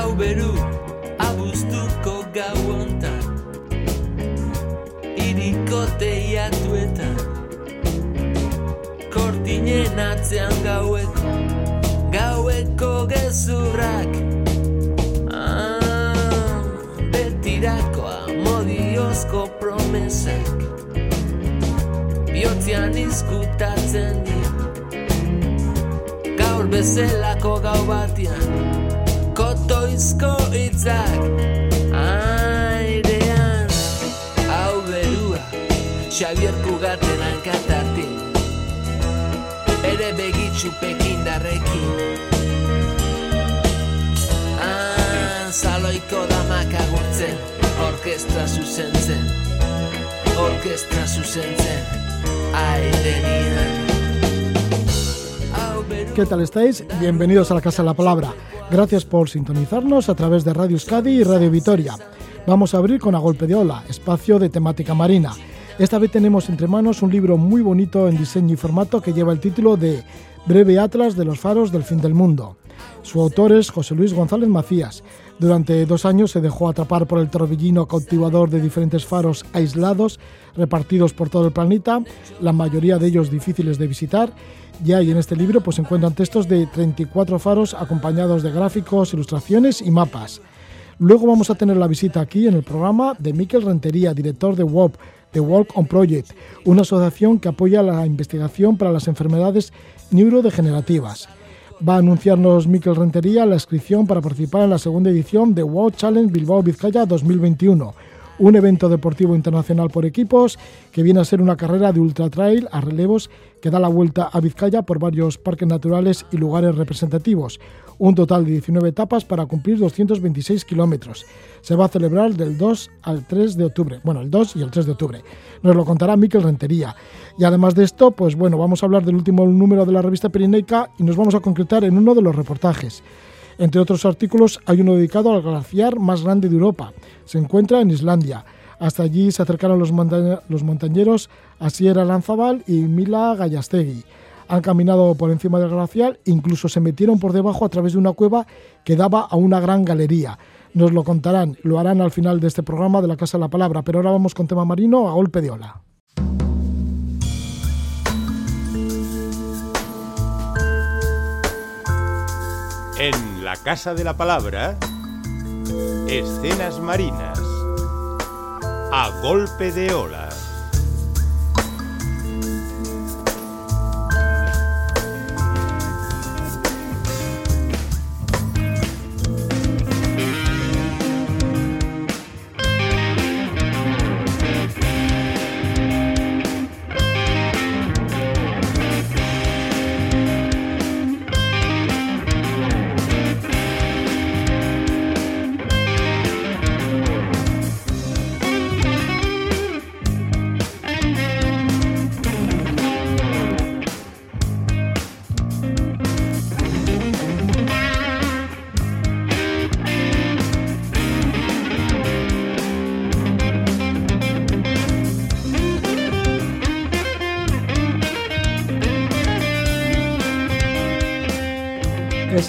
Hau beru, abuztuko gau ontan Iriko teiatuetan Kortinen atzean gaueko Gaueko gezurrak. Ah, Betirakoa modiozko promesak Biotzean izkutatzen dira. Gaur bezelako gau batian Kotoizko itzak Airean Hau berua Xavier Kugaten hankatatik Bere begitxu pekindarrekin Ah, zaloiko damak agurtzen Orkestra zuzentzen Orkestra zuzentzen Airenian ¿Qué tal estáis? Bienvenidos a la Casa de la Palabra. Gracias por sintonizarnos a través de Radio Euskadi y Radio Vitoria. Vamos a abrir con A Golpe de Ola, espacio de temática marina. Esta vez tenemos entre manos un libro muy bonito en diseño y formato que lleva el título de Breve Atlas de los faros del fin del mundo. Su autor es José Luis González Macías. Durante dos años se dejó atrapar por el torbellino cautivador de diferentes faros aislados repartidos por todo el planeta, la mayoría de ellos difíciles de visitar. Ya y en este libro pues, encuentran textos de 34 faros acompañados de gráficos, ilustraciones y mapas. Luego vamos a tener la visita aquí en el programa de Miquel Rentería, director de WOP, The Walk on Project, una asociación que apoya la investigación para las enfermedades neurodegenerativas. Va a anunciarnos Miquel Rentería la inscripción para participar en la segunda edición de World Challenge Bilbao Vizcaya 2021, un evento deportivo internacional por equipos que viene a ser una carrera de ultra trail a relevos que da la vuelta a Vizcaya por varios parques naturales y lugares representativos, un total de 19 etapas para cumplir 226 kilómetros. Se va a celebrar del 2 al 3 de octubre, bueno, el 2 y el 3 de octubre. Nos lo contará Miquel Rentería. Y además de esto, pues bueno, vamos a hablar del último número de la revista Pirineica y nos vamos a concretar en uno de los reportajes. Entre otros artículos, hay uno dedicado al glaciar más grande de Europa. Se encuentra en Islandia. Hasta allí se acercaron los, montañeros Asiera Lanzabal y Mila Gallastegui. Han caminado por encima del glacial, incluso se metieron por debajo a través de una cueva que daba a una gran galería. Nos lo contarán, lo harán al final de este programa de la Casa de la Palabra, pero ahora vamos con tema marino a golpe de ola. La Casa de la Palabra, escenas marinas a golpe de ola.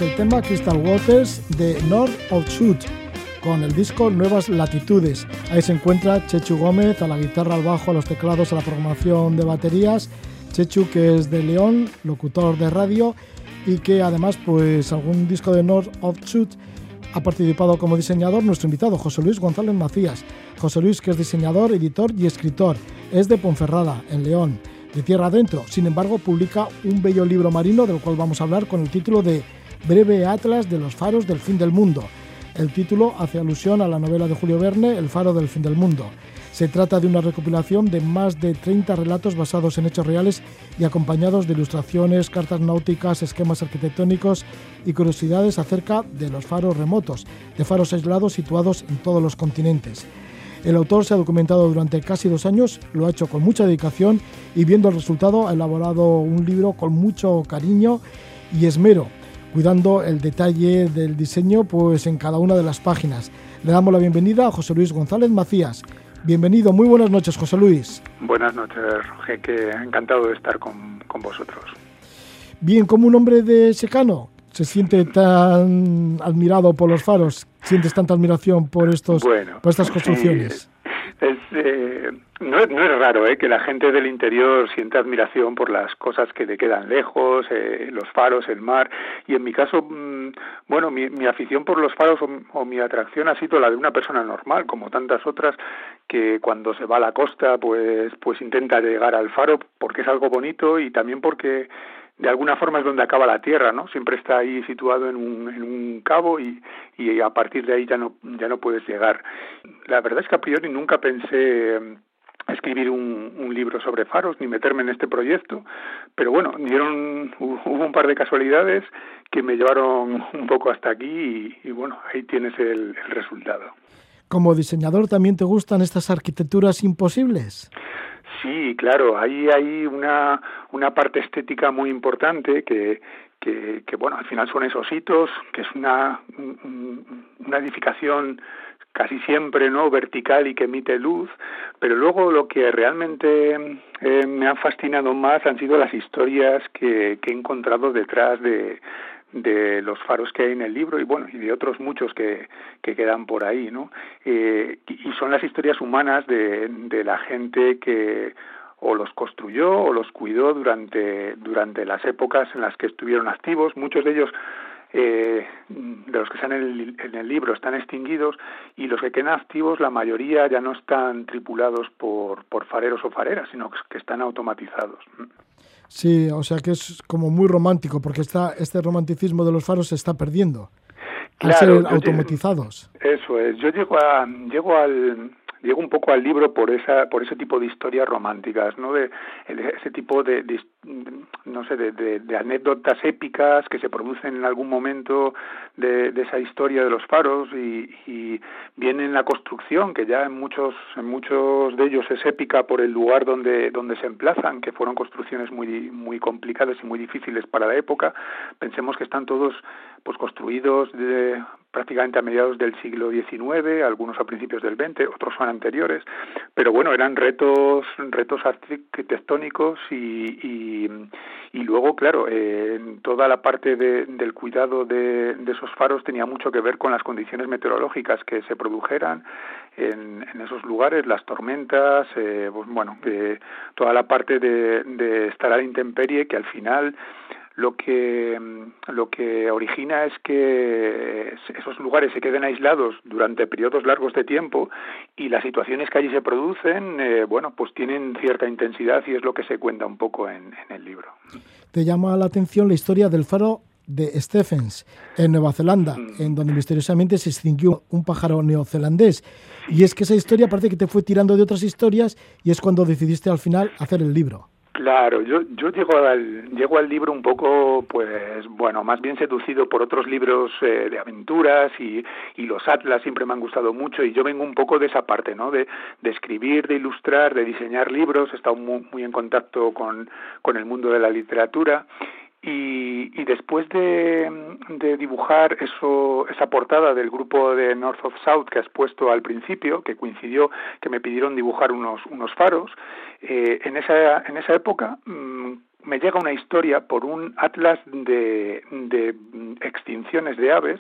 El tema Crystal Waters de North of Shoot con el disco Nuevas Latitudes. Ahí se encuentra Chechu Gómez a la guitarra, al bajo, a los teclados, a la programación de baterías. Chechu que es de León, locutor de radio y que además pues algún disco de North of Shoot ha participado como diseñador nuestro invitado José Luis González Macías. José Luis que es diseñador, editor y escritor. Es de Ponferrada, en León, de tierra adentro. Sin embargo, publica un bello libro marino del cual vamos a hablar con el título de Breve Atlas de los faros del fin del mundo. El título hace alusión a la novela de Julio Verne, El faro del fin del mundo. Se trata de una recopilación de más de 30 relatos basados en hechos reales y acompañados de ilustraciones, cartas náuticas, esquemas arquitectónicos y curiosidades acerca de los faros remotos, de faros aislados situados en todos los continentes. El autor se ha documentado durante casi dos años, lo ha hecho con mucha dedicación y viendo el resultado ha elaborado un libro con mucho cariño y esmero cuidando el detalle del diseño pues en cada una de las páginas. Le damos la bienvenida a José Luis González Macías. Bienvenido, muy buenas noches, José Luis. Buenas noches, Roger, que encantado de estar con, con vosotros. Bien, como un hombre de secano, se siente tan admirado por los faros? ¿Sientes tanta admiración por, estos, por estas construcciones? Es, eh, no, es, no, es, raro ¿eh? que la gente del interior sienta admiración por las cosas que le quedan lejos, eh, los faros, el mar. Y en mi caso, mmm, bueno, mi, mi, afición por los faros o, o, mi atracción ha sido la de una persona normal, como tantas otras que cuando se va a la costa, pues, pues intenta llegar al faro porque es algo bonito y también porque de alguna forma es donde acaba la Tierra, ¿no? Siempre está ahí situado en un, en un cabo y, y a partir de ahí ya no, ya no puedes llegar. La verdad es que a priori nunca pensé escribir un, un, libro sobre faros ni meterme en este proyecto, pero bueno, dieron, hubo un par de casualidades que me llevaron un poco hasta aquí y, y bueno, ahí tienes el, el resultado. ¿Como diseñador también te gustan estas arquitecturas imposibles? Sí, claro, ahí hay una, una parte estética muy importante que, que, bueno, al final son esos hitos, que es una, una edificación casi siempre no vertical y que emite luz, pero luego lo que realmente eh, me ha fascinado más han sido las historias que, que he encontrado detrás de, de los faros que hay en el libro y bueno y de otros muchos que, que quedan por ahí no eh, y son las historias humanas de, de la gente que o los construyó o los cuidó durante durante las épocas en las que estuvieron activos. Muchos de ellos eh, de los que están en el, en el libro están extinguidos y los que quedan activos la mayoría ya no están tripulados por, por fareros o fareras sino que están automatizados Sí, o sea que es como muy romántico, porque está, este romanticismo de los faros se está perdiendo claro, al ser automatizados. Llego, eso es. Yo llego, a, llego al, llego un poco al libro por esa por ese tipo de historias románticas no de, ese tipo de, no sé de, anécdotas épicas que se producen en algún momento de, de esa historia de los faros y, y viene en la construcción que ya en muchos en muchos de ellos es épica por el lugar donde donde se emplazan que fueron construcciones muy muy complicadas y muy difíciles para la época. Pensemos que están todos pues construidos de, prácticamente a mediados del siglo XIX, algunos a principios del XX, otros son anteriores, pero bueno, eran retos, retos arquitectónicos y, y, y luego, claro, eh, toda la parte de, del cuidado de, de, esos faros tenía mucho que ver con las condiciones meteorológicas que se produjeran en, en esos lugares, las tormentas, eh, pues, bueno, eh, toda la parte de, de estar a la intemperie que al final lo que lo que origina es que esos lugares se queden aislados durante periodos largos de tiempo y las situaciones que allí se producen eh, bueno pues tienen cierta intensidad y es lo que se cuenta un poco en, en el libro te llama la atención la historia del faro de Stephens en Nueva Zelanda, mm. en donde misteriosamente se extinguió un pájaro neozelandés. Y es que esa historia parece que te fue tirando de otras historias y es cuando decidiste al final hacer el libro. Claro, yo, yo llego, al, llego al libro un poco, pues, bueno, más bien seducido por otros libros eh, de aventuras y, y los atlas siempre me han gustado mucho y yo vengo un poco de esa parte, ¿no? De, de escribir, de ilustrar, de diseñar libros, he estado muy, muy en contacto con, con el mundo de la literatura y, y después de, de dibujar eso, esa portada del grupo de North of South que has puesto al principio, que coincidió que me pidieron dibujar unos, unos faros, eh, en, esa, en esa época mmm, me llega una historia por un atlas de, de extinciones de aves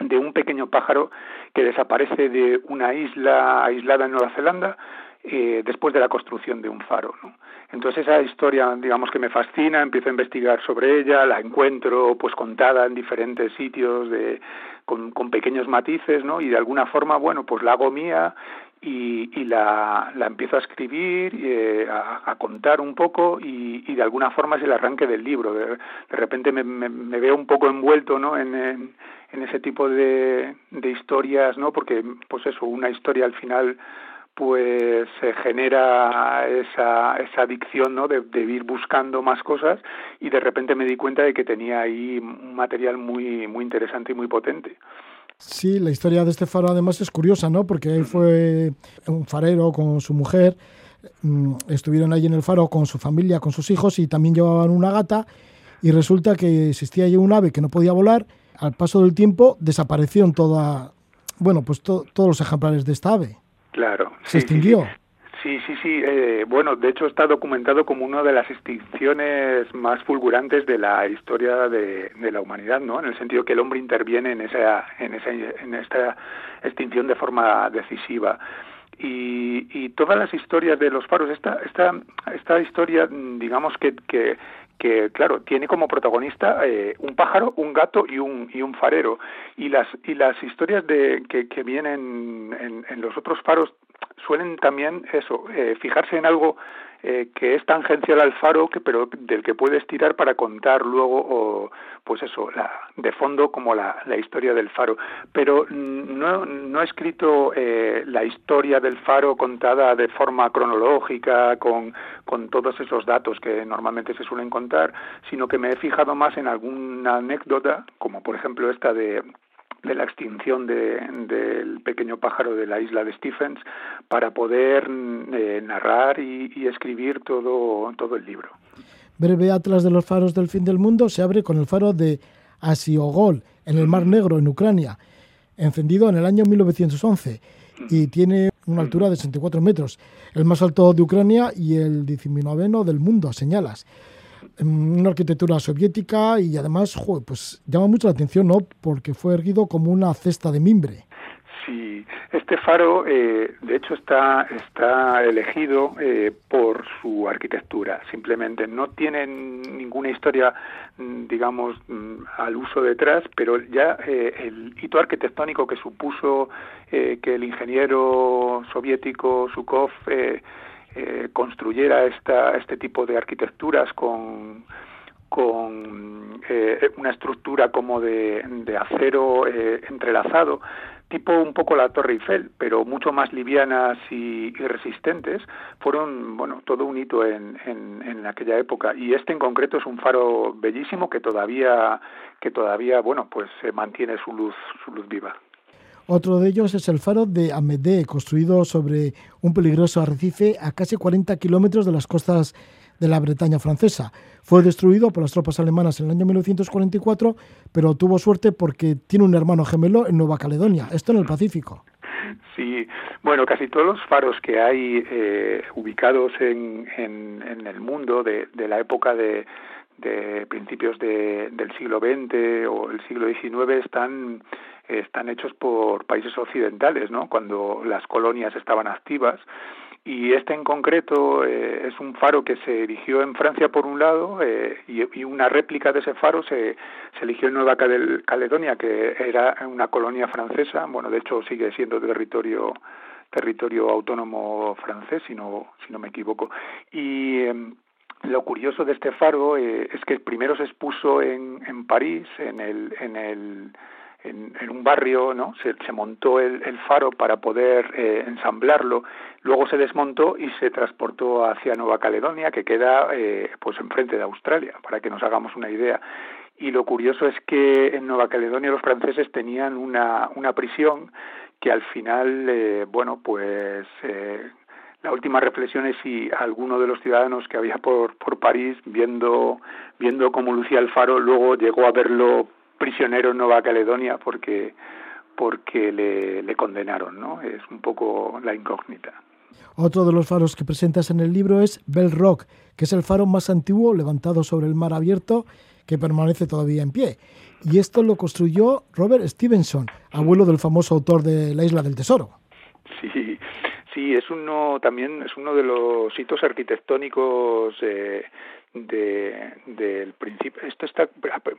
de un pequeño pájaro que desaparece de una isla aislada en Nueva Zelanda eh, después de la construcción de un faro. ¿no? Entonces esa historia, digamos que me fascina, empiezo a investigar sobre ella, la encuentro pues contada en diferentes sitios de, con, con pequeños matices, ¿no? Y de alguna forma, bueno, pues la hago mía y, y la, la empiezo a escribir, eh, a, a contar un poco y, y de alguna forma es el arranque del libro. De, repente me, me, me veo un poco envuelto, ¿no? En, en, en ese tipo de, de historias, ¿no? Porque, pues eso, una historia al final pues se genera esa, esa adicción ¿no? de, de, ir buscando más cosas y de repente me di cuenta de que tenía ahí un material muy, muy interesante y muy potente. Sí, la historia de este faro además es curiosa, ¿no? Porque él fue un farero con su mujer, mm, estuvieron allí en el faro con su familia, con sus hijos y también llevaban una gata y resulta que existía allí un ave que no podía volar, al paso del tiempo desaparecieron toda, bueno, pues to, todos los ejemplares de esta ave. Claro. ¿Se extinguió? Sí, sí, sí. Eh, bueno, de hecho está documentado como una de las extinciones más fulgurantes de la historia de, la humanidad, ¿no? En el sentido que el hombre interviene en esa, en esa, en esta extinción de forma decisiva. Y, y, todas las historias de los faros, esta, esta, esta historia, digamos que, que, que claro tiene como protagonista eh, un pájaro, un gato y un y un farero. Y las y las historias de que, que vienen en, los otros faros suelen también eso eh, fijarse en algo eh, que es tangencial al faro, que, pero del que puedes tirar para contar luego, o, pues eso, la, de fondo como la, la historia del faro. Pero no, no he escrito eh, la historia del faro contada de forma cronológica, con, con todos esos datos que normalmente se suelen contar, sino que me he fijado más en alguna anécdota, como por ejemplo esta de de la extinción del pequeño pájaro de la isla de Stephens para poder eh, narrar y, escribir todo, todo el libro. Breve Atlas de los faros del fin del mundo se abre con el faro de Asiogol en el Mar Negro, en Ucrania, encendido en el año 1911 y tiene una altura de 64 metros, el más alto de Ucrania y el 19 del mundo, señalas una arquitectura soviética y además pues llama mucho la atención, ¿no? Porque fue erguido como una cesta de mimbre. Sí, este faro, eh, de hecho, está, está elegido eh, por su arquitectura. Simplemente no tiene ninguna historia, mm, digamos, mm, al uso detrás, pero ya eh, el hito arquitectónico que supuso que el ingeniero soviético Sukov eh, construyera esta, este tipo de arquitecturas con, con eh, una estructura como de, acero eh, entrelazado, tipo un poco la Torre Eiffel, pero mucho más livianas y, resistentes, fueron, bueno, todo un hito en, en, aquella época. Y este en concreto es un faro bellísimo que todavía, que todavía, bueno, pues mantiene su luz, su luz viva. Otro de ellos es el faro de Amédée, construido sobre un peligroso arrecife a casi 40 kilómetros de las costas de la Bretaña francesa. Fue destruido por las tropas alemanas en el año 1944, pero tuvo suerte porque tiene un hermano gemelo en Nueva Caledonia, esto en el Pacífico. Sí, bueno, casi todos los faros que hay eh, ubicados en, el mundo de, la época de, principios de, del siglo XX o el siglo XIX están están hechos por países occidentales, ¿no? Cuando las colonias estaban activas. Y este en concreto eh, es un faro que se erigió en Francia por un lado eh, y, una réplica de ese faro se, se eligió en Nueva Caledonia que era una colonia francesa. Bueno de hecho sigue siendo territorio territorio autónomo francés si no si no me equivoco. Y em, lo curioso de este faro eh, es que primero se expuso en, en París en el en el en, un barrio, ¿no? Se, se montó el, faro para poder eh, ensamblarlo, luego se desmontó y se transportó hacia Nueva Caledonia, que queda eh, pues enfrente de Australia, para que nos hagamos una idea. Y lo curioso es que en Nueva Caledonia los franceses tenían una, una prisión que al final, eh, bueno, pues eh, la última reflexión es si alguno de los ciudadanos que había por, por París, viendo, viendo cómo lucía el faro, luego llegó a verlo prisionero en Nueva Caledonia porque porque le, le, condenaron, ¿no? Es un poco la incógnita. Otro de los faros que presentas en el libro es Bell Rock, que es el faro más antiguo levantado sobre el mar abierto que permanece todavía en pie. Y esto lo construyó Robert Stevenson, abuelo del famoso autor de La Isla del Tesoro. Sí, sí, es uno también es uno de los hitos arquitectónicos eh, de, del principio. Esto está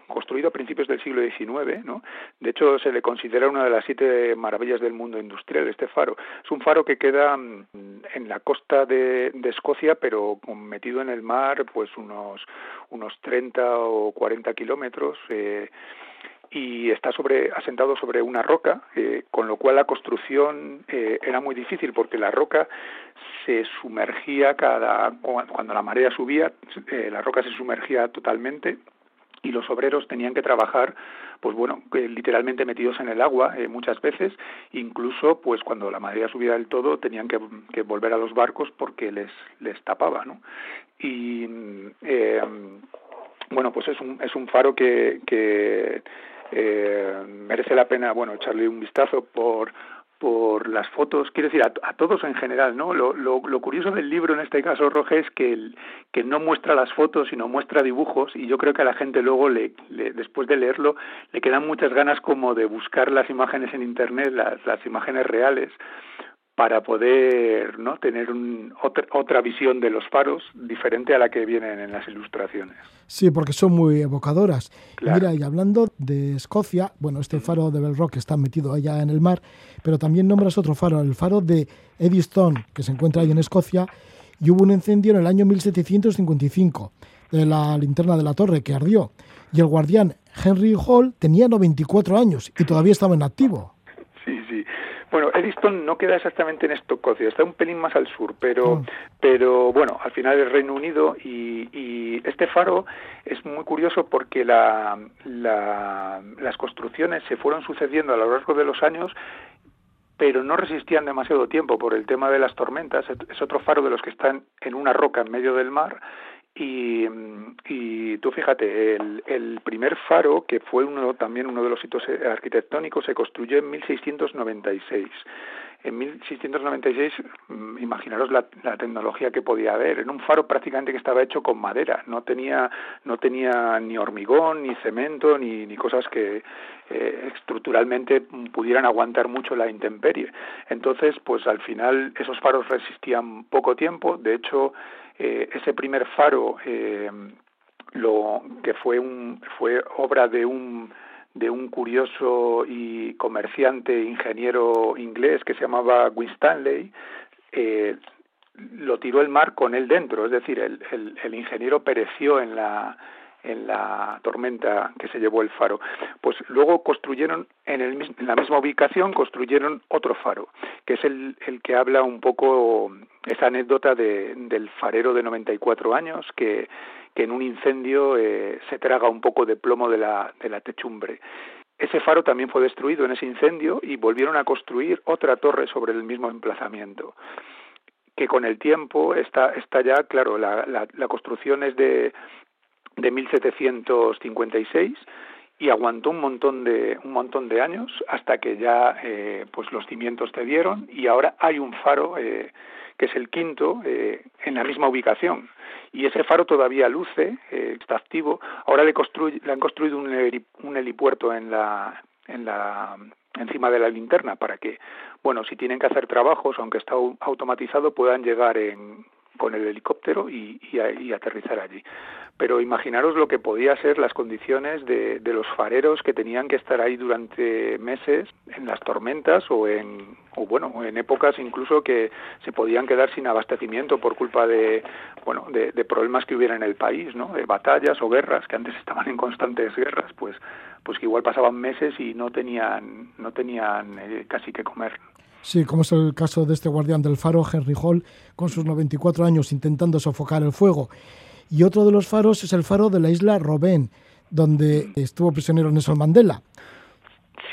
construido a principios del siglo XIX, ¿no? De hecho, se le considera una de las siete maravillas del mundo industrial, este faro. Es un faro que queda mm, en la costa de, Escocia, pero metido en el mar, pues unos, unos 30 o 40 kilómetros. Eh, y está sobre asentado sobre una roca, eh, con lo cual la construcción eh, era muy difícil porque la roca se sumergía cada cuando la marea subía, eh, la roca se sumergía totalmente y los obreros tenían que trabajar pues bueno literalmente metidos en el agua muchas veces. Incluso pues cuando la marea subía del todo tenían que, que volver a los barcos porque les les tapaba no y bueno pues es un es un faro que, que eh, merece la pena bueno echarle un vistazo por por las fotos, quiero decir, a, todos en general, ¿no? Lo, lo, curioso del libro en este caso, Roge, es que, el, que no muestra las fotos, sino muestra dibujos, y yo creo que a la gente luego, le, después de leerlo, le quedan muchas ganas como de buscar las imágenes en Internet, las, las imágenes reales, para poder ¿no? tener un, otra, otra visión de los faros diferente a la que vienen en las ilustraciones. Sí, porque son muy evocadoras. Mira, y hablando de Escocia, bueno, este faro de Belrock está metido allá en el mar, pero también nombras otro faro, el faro de Eddystone, que se encuentra ahí en Escocia, y hubo un incendio en el año 1755 de la linterna de la torre que ardió, y el guardián Henry Hall tenía 94 años y todavía estaba en activo. Bueno, Eddystone no queda exactamente en Escocia, está un pelín más al sur, pero, mm. pero bueno, al final es Reino Unido y, y, este faro es muy curioso porque la, la, las construcciones se fueron sucediendo a lo largo de los años pero no resistían demasiado tiempo por el tema de las tormentas. Es otro faro de los que están en una roca en medio del mar y, y, tú fíjate, el, el, primer faro, que fue uno, también uno de los hitos arquitectónicos, se construyó en 1696. En 1696, mm, imaginaros la, la, tecnología que podía haber. Era un faro prácticamente que estaba hecho con madera. No tenía, no tenía ni hormigón, ni cemento, ni, ni cosas que eh, estructuralmente pudieran aguantar mucho la intemperie. Entonces, pues al final esos faros resistían poco tiempo. De hecho, eh, ese primer faro eh, lo que fue un fue obra de un de un curioso y comerciante ingeniero inglés que se llamaba Winstanley eh, lo tiró el mar con él dentro, es decir, el, el, el ingeniero pereció en la en la tormenta que se llevó el faro. Pues luego construyeron en, el, en la misma ubicación, construyeron otro faro, que es el, el que habla un poco esa anécdota de, del farero de 94 años que, que en un incendio eh, se traga un poco de plomo de la, de la techumbre. Ese faro también fue destruido en ese incendio y volvieron a construir otra torre sobre el mismo emplazamiento que con el tiempo está, está ya, claro, la, la, la construcción es de, de 1756 y aguantó un montón de un montón de años hasta que ya eh, pues los cimientos te dieron y ahora hay un faro eh, que es el quinto eh, en la misma ubicación. Y ese faro todavía luce eh, está activo. Ahora le, le han construido un, un helipuerto en la en la encima de la linterna para que bueno si tienen que hacer trabajos aunque está automatizado puedan llegar en con el helicóptero y, y, aterrizar allí. Pero imaginaros lo que podía ser las condiciones de, de, los fareros que tenían que estar ahí durante meses en las tormentas o en o bueno en épocas incluso que se podían quedar sin abastecimiento por culpa de bueno de, problemas que hubiera en el país, ¿no? De batallas o guerras que antes estaban en constantes guerras, pues pues que igual pasaban meses y no tenían no tenían eh, casi que comer. Sí, como es el caso de este guardián del faro, Henry Hall, con sus 94 años intentando sofocar el fuego. Y otro de los faros es el faro de la isla Robben, donde estuvo prisionero Nelson Mandela.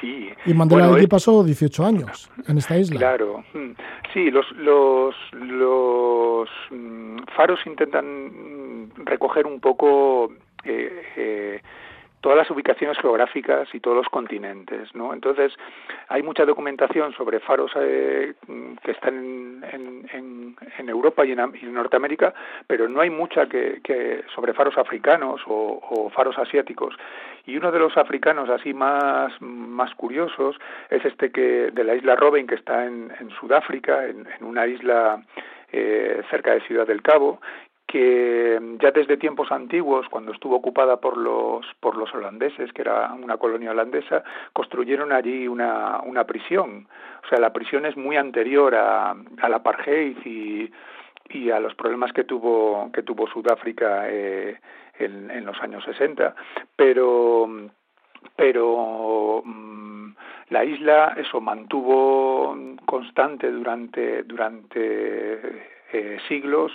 Sí. Y Mandela allí pasó 18 años en esta isla. Claro. Mm. Sí, los, los, los mm, faros intentan recoger un poco eh, eh, todas las ubicaciones geográficas y todos los continentes, ¿no? Entonces, hay mucha documentación sobre faros eh, que están en, Europa y en, Norteamérica, pero no hay mucha que, que sobre faros africanos o, faros asiáticos. Y uno de los africanos así más, más curiosos es este que de la isla Robben, que está en, Sudáfrica, en una isla eh, cerca de Ciudad del Cabo, que ya desde tiempos antiguos, cuando estuvo ocupada por los, por los holandeses, que era una colonia holandesa, construyeron allí una, una prisión. O sea, la prisión es muy anterior a, a la apartheid y, y a los problemas que tuvo, que tuvo Sudáfrica eh, en, en los años 60. Pero, pero mm, la isla eso mantuvo constante durante durante eh, siglos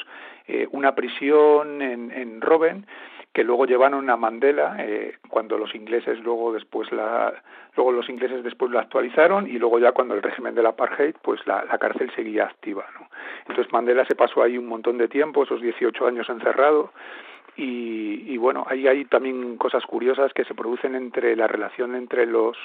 eh, una prisión en, en Robben que luego llevaron a Mandela eh, cuando los ingleses luego después la luego los ingleses después la actualizaron y luego ya cuando el régimen del apartheid pues la, la cárcel seguía activa entonces Mandela se pasó ahí un montón de tiempo esos 18 años encerrado y, bueno, ahí hay también cosas curiosas que se producen entre la relación entre los,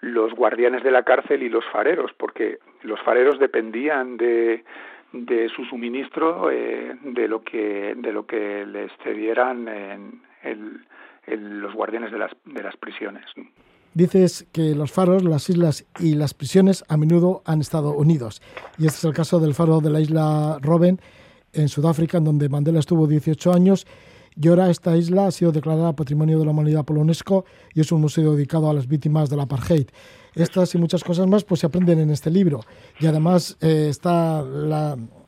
los guardianes de la cárcel y los fareros, porque los fareros dependían de, de su suministro eh, de lo que de lo que les cedieran en, el, los guardianes de las, de las prisiones. Dices que los faros, las islas y las prisiones a menudo han estado unidos. Y este es el caso del faro de la isla Robben en Sudáfrica, en donde Mandela estuvo 18 años y ahora esta isla ha sido declarada Patrimonio de la Humanidad por la UNESCO y es un museo dedicado a las víctimas del apartheid. Estas y muchas cosas más pues se aprenden en este libro y además eh, está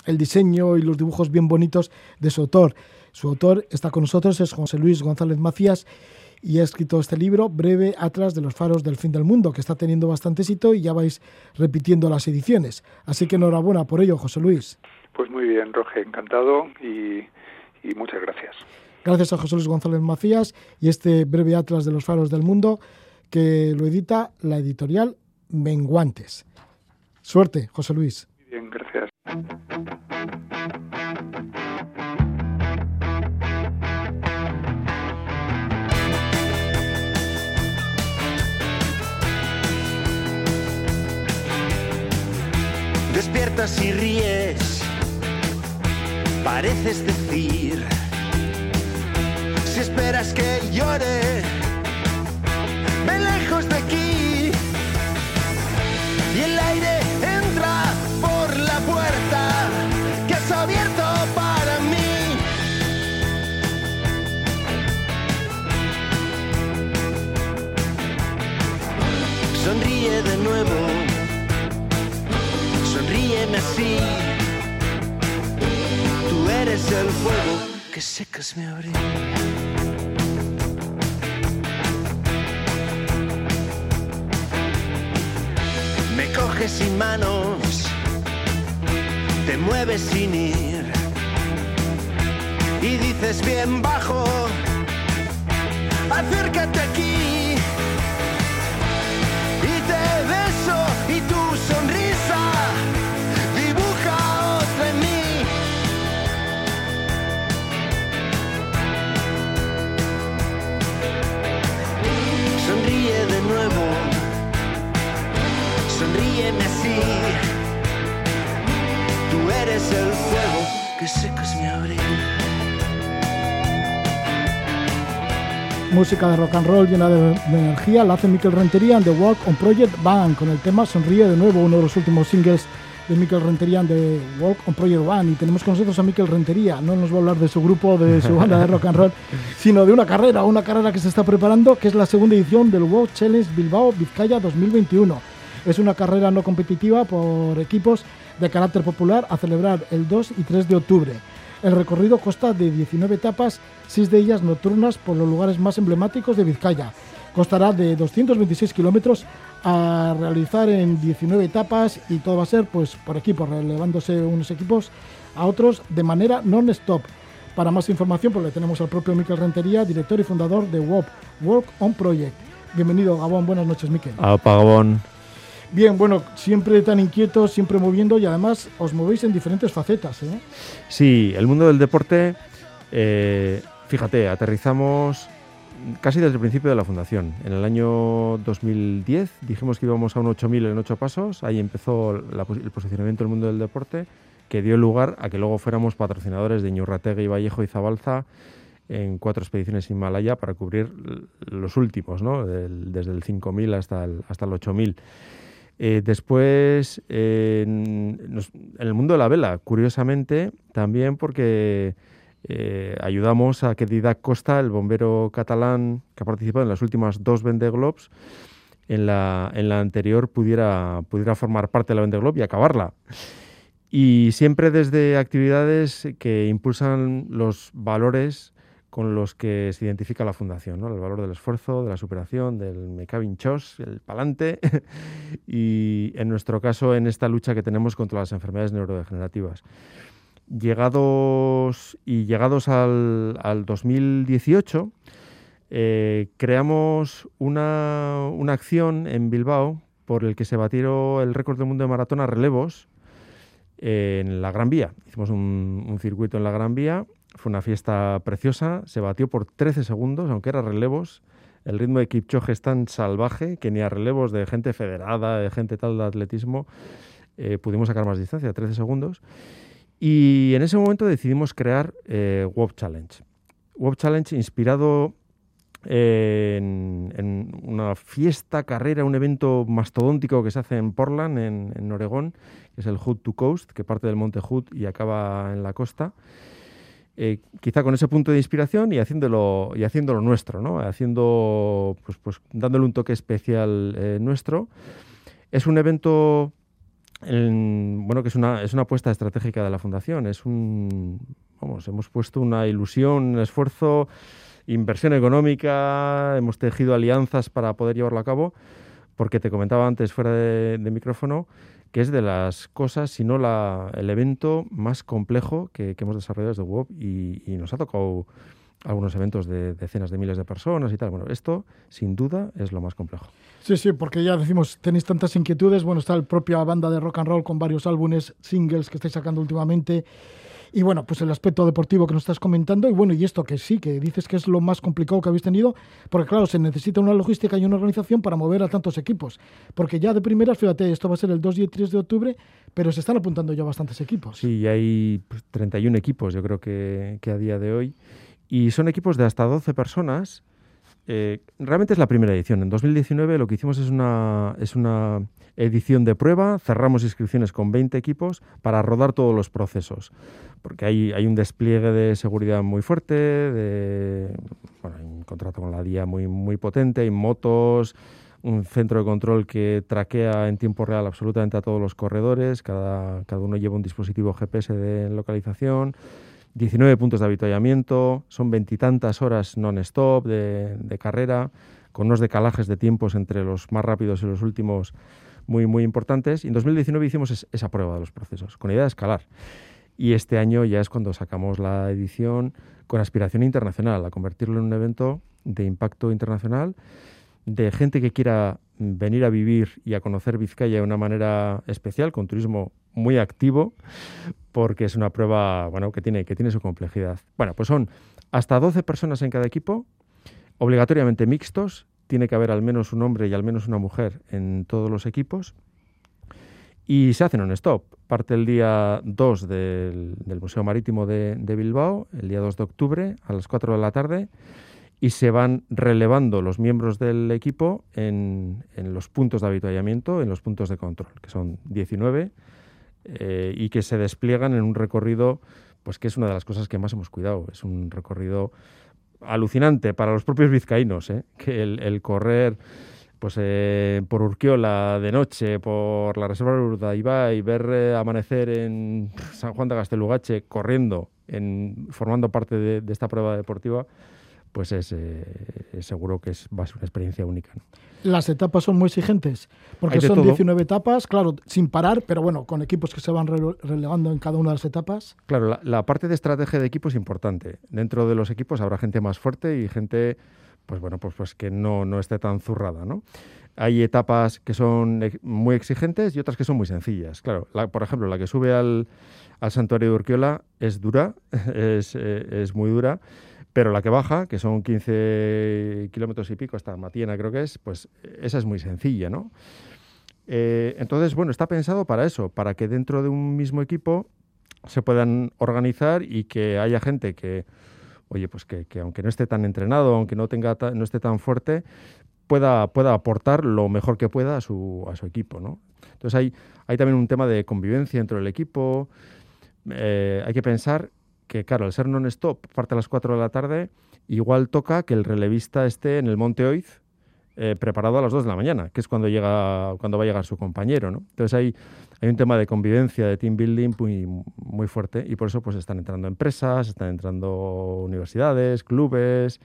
el diseño y los dibujos bien bonitos de su autor. Su autor está con nosotros, es José Luis González Macías y ha escrito este libro, Breve Atlas de los Faros del Fin del Mundo, que está teniendo bastante éxito y ya vais repitiendo las ediciones. Así que enhorabuena por ello, José Luis. Pues muy bien, Roge, encantado y muchas gracias. Gracias a José Luis González Macías y este breve atlas de los faros del mundo que lo edita la editorial Menguantes. Suerte, José Luis. Bien, gracias. Despiertas y ríes, pareces decir esperas que llore, ve lejos de aquí. Y el aire entra por la puerta que has abierto para mí. Sonríe de nuevo, sonríeme así. Tú eres el fuego secas mi abrigo. sin manos, te mueves sin ir y dices bien bajo, acércate Eres el fuego que secas mi abrigo. Música de rock and roll llena de, energía la hace Mikel Rentería en The Walk on Project Band con el tema Sonríe de nuevo, uno de los últimos singles de Mikel Rentería de Walk on Project Band. Y tenemos con nosotros a Mikel Rentería, no nos va a hablar de su grupo, de su banda de rock and roll, sino de una carrera, una carrera que se está preparando, que es la segunda edición del World Challenge Bilbao Vizcaya 2021 es una carrera no competitiva por equipos de carácter popular a celebrar el 2 y 3 de octubre. El recorrido consta de 19 etapas, 6 de ellas nocturnas por los lugares más emblemáticos de Vizcaya. Costará de 226 kilómetros a realizar en 19 etapas y todo va a ser pues, por equipos, relevándose unos equipos a otros de manera non-stop. Para más información pues le tenemos al propio Miquel Rentería, director y fundador de WOP, Work on Project. Bienvenido, Gabón. Buenas noches, Miquel. Opa, Gabón. Bien, bueno, siempre tan inquietos, siempre moviendo y además os movéis en diferentes facetas. ¿eh? Sí, el mundo del deporte, eh, fíjate, aterrizamos casi desde el principio de la fundación. En el año 2010 dijimos que íbamos a un 8000 en 8 pasos, ahí empezó el posicionamiento del mundo del deporte, que dio lugar a que luego fuéramos patrocinadores de Ñurrategui, Vallejo y Zabalza en cuatro expediciones Himalaya para cubrir los últimos, ¿no? desde el 5000 hasta el, hasta el 8000. Eh, después, en, el mundo de la vela, curiosamente, también porque eh, ayudamos a que Didac Costa, el bombero catalán que ha participado en las últimas dos Vendeglobes, en la, en la anterior pudiera, pudiera formar parte de la Vendeglobe y acabarla. Y siempre desde actividades que impulsan los valores con los que se identifica la fundación, ¿no? el valor del esfuerzo, de la superación, del me chos, el palante, y en nuestro caso en esta lucha que tenemos contra las enfermedades neurodegenerativas. Llegados y llegados al, 2018, eh, creamos una, acción en Bilbao por el que se batieron el récord del mundo de maratón a relevos en la Gran Vía. Hicimos un, circuito en la Gran Vía fue una fiesta preciosa, se batió por 13 segundos, aunque era relevos. El ritmo de Kipchoge es tan salvaje que ni a relevos de gente federada, de gente tal de atletismo, eh, pudimos sacar más distancia, 13 segundos. Y en ese momento decidimos crear eh, Web Challenge. Web Challenge inspirado en, en, una fiesta, carrera, un evento mastodóntico que se hace en Portland, en, en Oregón, que es el Hood to Coast, que parte del Monte Hood y acaba en la costa. Eh, quizá con ese punto de inspiración y haciéndolo, y haciéndolo nuestro, ¿no? Haciendo, pues, pues dándole un toque especial eh, nuestro. Es un evento, en, bueno, que es una, es una apuesta estratégica de la Fundación. Es un, vamos, hemos puesto una ilusión, un esfuerzo, inversión económica, hemos tejido alianzas para poder llevarlo a cabo, porque te comentaba antes fuera de, de micrófono que es de las cosas, si no la, el evento más complejo que, que hemos desarrollado desde Web y, y, nos ha tocado algunos eventos de decenas de miles de personas y tal. Bueno, esto sin duda es lo más complejo. Sí, sí, porque ya decimos, tenéis tantas inquietudes. Bueno, está la propia banda de rock and roll con varios álbumes, singles que estáis sacando últimamente. Y bueno, pues el aspecto deportivo que nos estás comentando, y bueno, y esto que sí, que dices que es lo más complicado que habéis tenido, porque claro, se necesita una logística y una organización para mover a tantos equipos. Porque ya de primeras, fíjate, esto va a ser el 2 y el 3 de octubre, pero se están apuntando ya bastantes equipos. Sí, hay pues, 31 equipos, yo creo que, que a día de hoy. Y son equipos de hasta 12 personas. Eh, realmente es la primera edición. En 2019 lo que hicimos es una, es una edición de prueba, cerramos inscripciones con 20 equipos para rodar todos los procesos, porque hay, hay un despliegue de seguridad muy fuerte, hay un contrato con la DIA muy, muy potente, hay motos, un centro de control que traquea en tiempo real absolutamente a todos los corredores, cada, cada uno lleva un dispositivo GPS de localización. 19 puntos de avituallamiento, son veintitantas horas non-stop de, de, carrera, con unos decalajes de tiempos entre los más rápidos y los últimos muy, muy importantes. Y en 2019 hicimos es, esa prueba de los procesos, con idea de escalar. Y este año ya es cuando sacamos la edición con aspiración internacional, a convertirlo en un evento de impacto internacional, de gente que quiera venir a vivir y a conocer Vizcaya de una manera especial, con turismo muy activo, porque es una prueba bueno, que, tiene, que tiene su complejidad. Bueno, pues son hasta 12 personas en cada equipo, obligatoriamente mixtos, tiene que haber al menos un hombre y al menos una mujer en todos los equipos, y se hacen un stop. Parte el día 2 del, Museo Marítimo de, Bilbao, el día 2 de octubre, a las 4 de la tarde, y se van relevando los miembros del equipo en, los puntos de avituallamiento, en los puntos de control, que son 19, eh, y que se despliegan en un recorrido, pues que es una de las cosas que más hemos cuidado. Es un recorrido alucinante para los propios vizcaínos, ¿eh? que el, el, correr pues eh, por Urquiola de noche, por la reserva de Urdaibai, ver eh, amanecer en San Juan de Gastelugache corriendo, en, formando parte de, de esta prueba deportiva, pues es, eh, es, seguro que es, va a ser una experiencia única. ¿no? Las etapas son muy exigentes, porque son todo. 19 etapas, claro, sin parar, pero bueno, con equipos que se van re relevando en cada una de las etapas. Claro, la, la, parte de estrategia de equipo es importante. Dentro de los equipos habrá gente más fuerte y gente, pues bueno, pues, pues que no, no esté tan zurrada, ¿no? Hay etapas que son muy exigentes y otras que son muy sencillas. Claro, la, por ejemplo, la que sube al, al santuario de Urquiola es dura, es, eh, es muy dura pero la que baja, que son 15 kilómetros y pico hasta Matiena creo que es, pues esa es muy sencilla, ¿no? Eh, entonces, bueno, está pensado para eso, para que dentro de un mismo equipo se puedan organizar y que haya gente que, oye, pues que, que aunque no esté tan entrenado, aunque no, tenga no esté tan fuerte, pueda, pueda aportar lo mejor que pueda a su, a su equipo, ¿no? Entonces hay, hay también un tema de convivencia dentro del equipo, eh, hay que pensar que, claro, al ser non-stop, parte a las 4 de la tarde, igual toca que el relevista esté en el Monte Oiz eh, preparado a las 2 de la mañana, que es cuando, llega, cuando va a llegar su compañero. ¿no? Entonces hay, hay un tema de convivencia, de team building muy, muy fuerte y por eso pues están entrando empresas, están entrando universidades, clubes,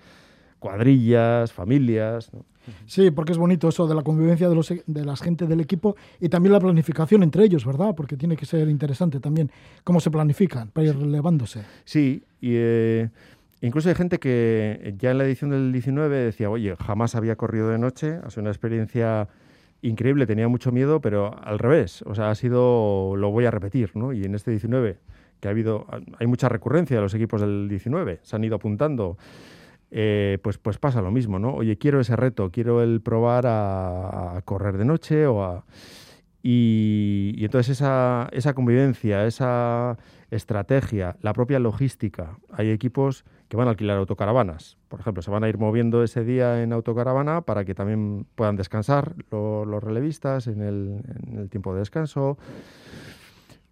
cuadrillas, familias. ¿no? Sí, porque es bonito eso de la convivencia de, los, de la gente del equipo y también la planificación entre ellos, ¿verdad? Porque tiene que ser interesante también cómo se planifican para ir relevándose. Sí, y eh, incluso hay gente que ya en la edición del 19 decía, oye, jamás había corrido de noche, ha sido una experiencia increíble, tenía mucho miedo, pero al revés, o sea, ha sido, lo voy a repetir, ¿no? Y en este 19 que ha habido, hay mucha recurrencia de los equipos del 19, se han ido apuntando. Eh, pues, pues pasa lo mismo, ¿no? Oye, quiero ese reto, quiero el probar a, correr de noche o a... Y, entonces esa, esa convivencia, esa estrategia, la propia logística. Hay equipos que van a alquilar autocaravanas. Por ejemplo, se van a ir moviendo ese día en autocaravana para que también puedan descansar los relevistas en el, tiempo de descanso.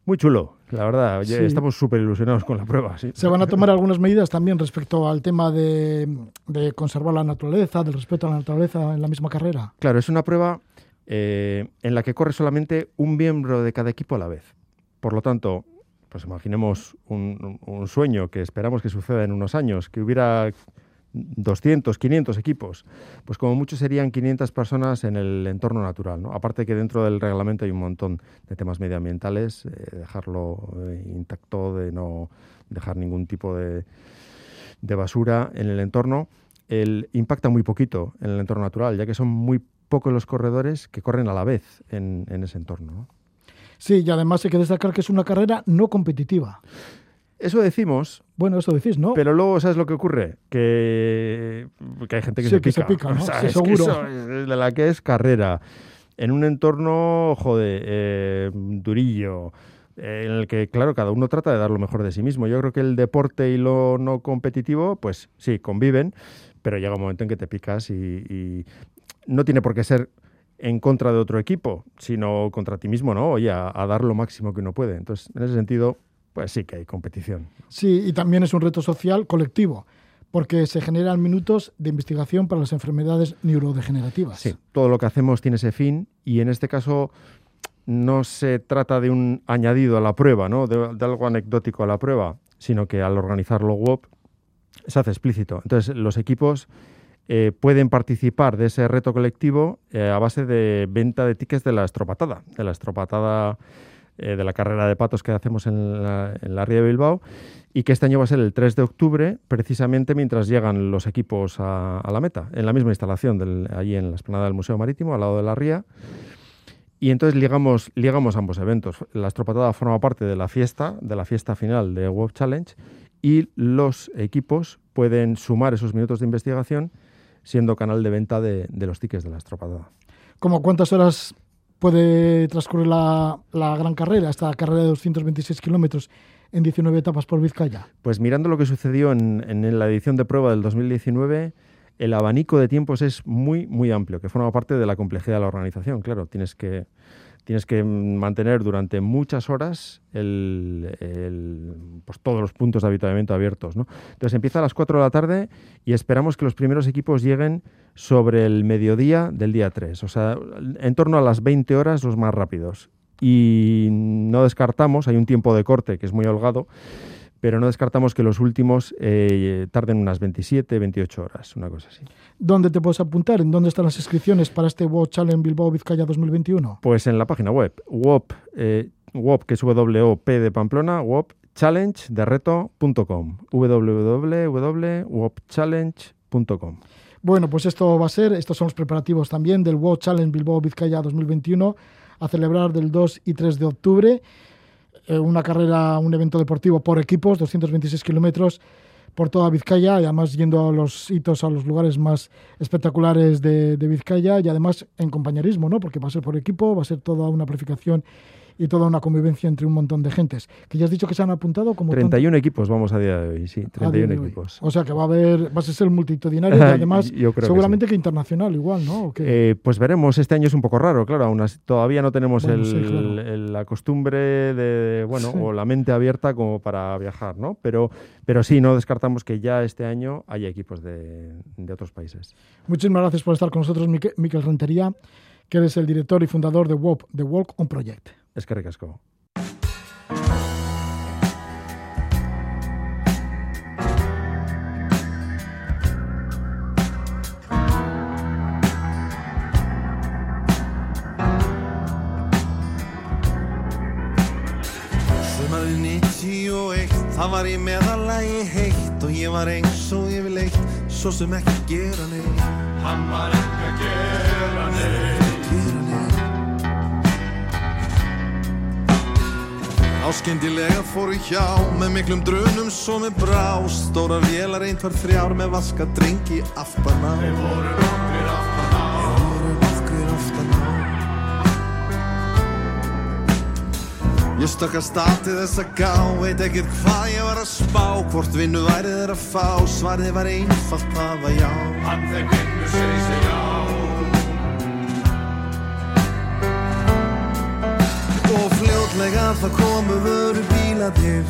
Muy chulo, la verdad. Estamos súper ilusionados con la prueba. Se van a tomar algunas medidas también respecto al tema de, conservar la naturaleza, del respeto a la naturaleza en la misma carrera. Claro, es una prueba eh, en la que corre solamente un miembro de cada equipo a la vez. Por lo tanto, pues imaginemos un, sueño que esperamos que suceda en unos años, que hubiera 200, 500 equipos, pues como mucho serían 500 personas en el entorno natural. ¿no? Aparte que dentro del reglamento hay un montón de temas medioambientales, eh, dejarlo eh, intacto, de no dejar ningún tipo de, basura en el entorno, el, impacta muy poquito en el entorno natural, ya que son muy pocos los corredores que corren a la vez en, ese entorno. ¿no? Sí, y además hay que destacar que es una carrera no competitiva. Eso decimos. Bueno, eso decís, ¿no? Pero luego, ¿sabes lo que ocurre? Que, hay gente que, se, pica. Que se pica, ¿no? sí, seguro. de la que es carrera. En un entorno, joder, eh, durillo, en el que, claro, cada uno trata de dar lo mejor de sí mismo. Yo creo que el deporte y lo no competitivo, pues sí, conviven, pero llega un momento en que te picas y no tiene por qué ser en contra de otro equipo, sino contra ti mismo, ¿no? Oye, a, dar lo máximo que uno puede. Entonces, en ese sentido, pues sí que hay competición. Sí, y también es un reto social colectivo, porque se generan minutos de investigación para las enfermedades neurodegenerativas. Sí, todo lo que hacemos tiene ese fin y en este caso no se trata de un añadido a la prueba, ¿no? de, de algo anecdótico a la prueba, sino que al organizarlo WOP se hace explícito. Entonces, los equipos eh, pueden participar de ese reto colectivo eh, a base de venta de tickets de la estropatada, de la estropatada eh, de la carrera de patos que hacemos en la, Ría de Bilbao y que este año va a ser el 3 de octubre, precisamente mientras llegan los equipos a, la meta, en la misma instalación, allí en la esplanada del Museo Marítimo, al lado de la ría. Y entonces ligamos, ligamos ambos eventos. La estropatada forma parte de la fiesta, de la fiesta final de Web Challenge, y los equipos pueden sumar esos minutos de investigación siendo canal de venta de, los tickets de la estropada. ¿Cómo cuántas horas puede transcurrir la, gran carrera, esta carrera de 226 kilómetros en 19 etapas por Vizcaya? Pues mirando lo que sucedió en, la edición de prueba del 2019, el abanico de tiempos es muy, muy amplio, que forma parte de la complejidad de la organización. Claro, tienes que tienes que mantener durante muchas horas el, pues todos los puntos de habituamiento abiertos. ¿no? Entonces empieza a las 4 de la tarde y esperamos que los primeros equipos lleguen sobre el mediodía del día 3, o sea, en torno a las 20 horas los más rápidos. Y no descartamos, hay un tiempo de corte que es muy holgado, pero no descartamos que los últimos eh, tarden unas 27, 28 horas, una cosa así. ¿Dónde te puedes apuntar? ¿En dónde están las inscripciones para este World Challenge Bilbao Vizcaya 2021? Pues en la página web, WOP, eh, WOP que es W-O-P de Pamplona, WOP challenge de reto.com www.wopchallenge.com Bueno, pues esto va a ser, estos son los preparativos también del World Challenge Bilbao Vizcaya 2021 a celebrar del 2 y 3 de octubre. Eh, una carrera, un evento deportivo por equipos, 226 kilómetros por toda Vizcaya y además yendo a los hitos, a los lugares más espectaculares de, de, Vizcaya y además en compañerismo, ¿no? porque va a ser por equipo, va a ser toda una purificación y toda una convivencia entre un montón de gentes. Que ya has dicho que se han apuntado como... 31 equipos vamos a día de hoy, sí, 31 equipos. O sea que va a haber, va a ser multitudinario y además seguramente que, internacional igual, ¿no? Eh, pues veremos, este año es un poco raro, claro, aún todavía no tenemos la costumbre de, bueno, o la mente abierta como para viajar, ¿no? Pero, pero sí, no descartamos que ya este año haya equipos de, de otros países. Muchísimas gracias por estar con nosotros, Miquel Rentería, que eres el director y fundador de WOP, The Walk on Project. Eskerrik asko. Sumarið 91, það var í meðalagi heitt og ég var eins og ég vil eitt, svo sem ekki gera neitt. Hann var ekki að gera neitt. Á og skyndilega fóru hjá með miklum drunum svo með brá. Stóra vélar einhver þrjár með vaska drengi aftan á Þeir voru nokkur aftan á Þeir voru nokkur aftan á Ég stökk að stati þess að gá veit ekkert hvað ég var að spá. Hvort vinnu værið er að fá svarið var einfalt það var já. Hann þegar vinnu segi sig já Og fljótlega það komu vöru bíladir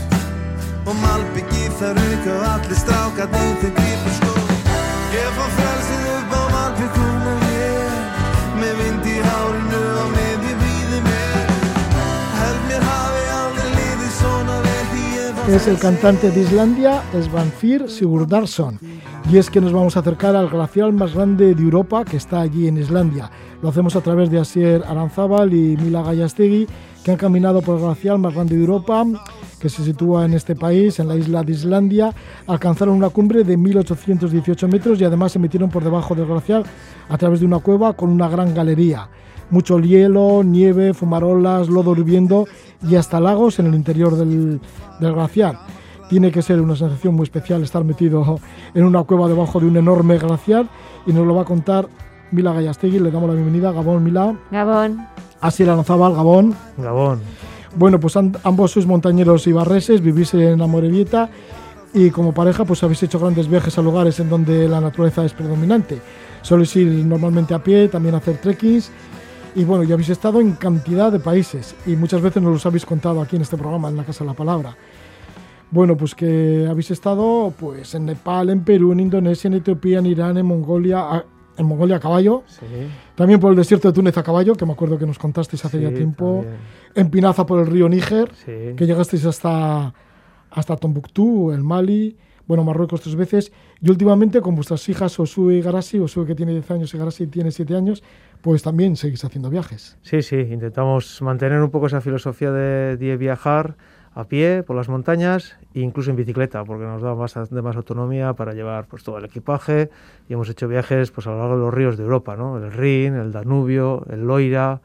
Og malbyggi þar auka og allir strákarnir þeir gripur skó Ég fann frelsið upp á malbyggunum ég Með vind í hárinu á miðju bíði mér Held mér hafi aldrei liðið svona vel því ég var Es el cantante de Islandia, Svanfir Sigurdarsson. Y es que nos vamos a acercar al glaciar más grande de Europa que está allí en Islandia. Lo hacemos a través de Asier Aranzábal y Mila Gallastegui, que han caminado por el glaciar más grande de Europa, que se sitúa en este país, en la isla de Islandia. Alcanzaron una cumbre de 1818 metros y además se metieron por debajo del glaciar a través de una cueva con una gran galería. Mucho hielo, nieve, fumarolas, lodo hirviendo y hasta lagos en el interior del, del glaciar. Tiene que ser una sensación muy especial estar metido en una cueva debajo de un enorme glaciar y nos lo va a contar Mila Gallastegui. Le damos la bienvenida. Gabón, Mila. Gabón. Así Lanzabal, Gabón. Gabón. Bueno, pues ambos sois montañeros y barreses, vivís en Amorebieta y como pareja pues habéis hecho grandes viajes a lugares en donde la naturaleza es predominante. Soléis ir normalmente a pie, también hacer trekkings y bueno, ya habéis estado en cantidad de países y muchas veces nos los habéis contado aquí en este programa, en la Casa de la Palabra. Bueno, pues que habéis estado pues en Nepal, en Perú, en Indonesia, en Etiopía, en Irán, en Mongolia, en Mongolia a caballo, Sí. También por el desierto de Túnez a caballo, que me acuerdo que nos contasteis hace ya sí, tiempo, también. en Pinaza por el río Níger, Sí. que llegasteis hasta, hasta Tombuctú, el Mali, bueno, Marruecos tres veces, y últimamente con vuestras hijas Osue y Garasi, Osue que tiene 10 años y Garasi tiene 7 años, pues también seguís haciendo viajes. Sí, sí, intentamos mantener un poco esa filosofía de, de viajar a pie por las montañas e incluso en bicicleta, porque nos da más, autonomía para llevar pues, todo el equipaje y hemos hecho viajes pues, a lo largo de los ríos de Europa, ¿no? el Rin, el Danubio, el Loira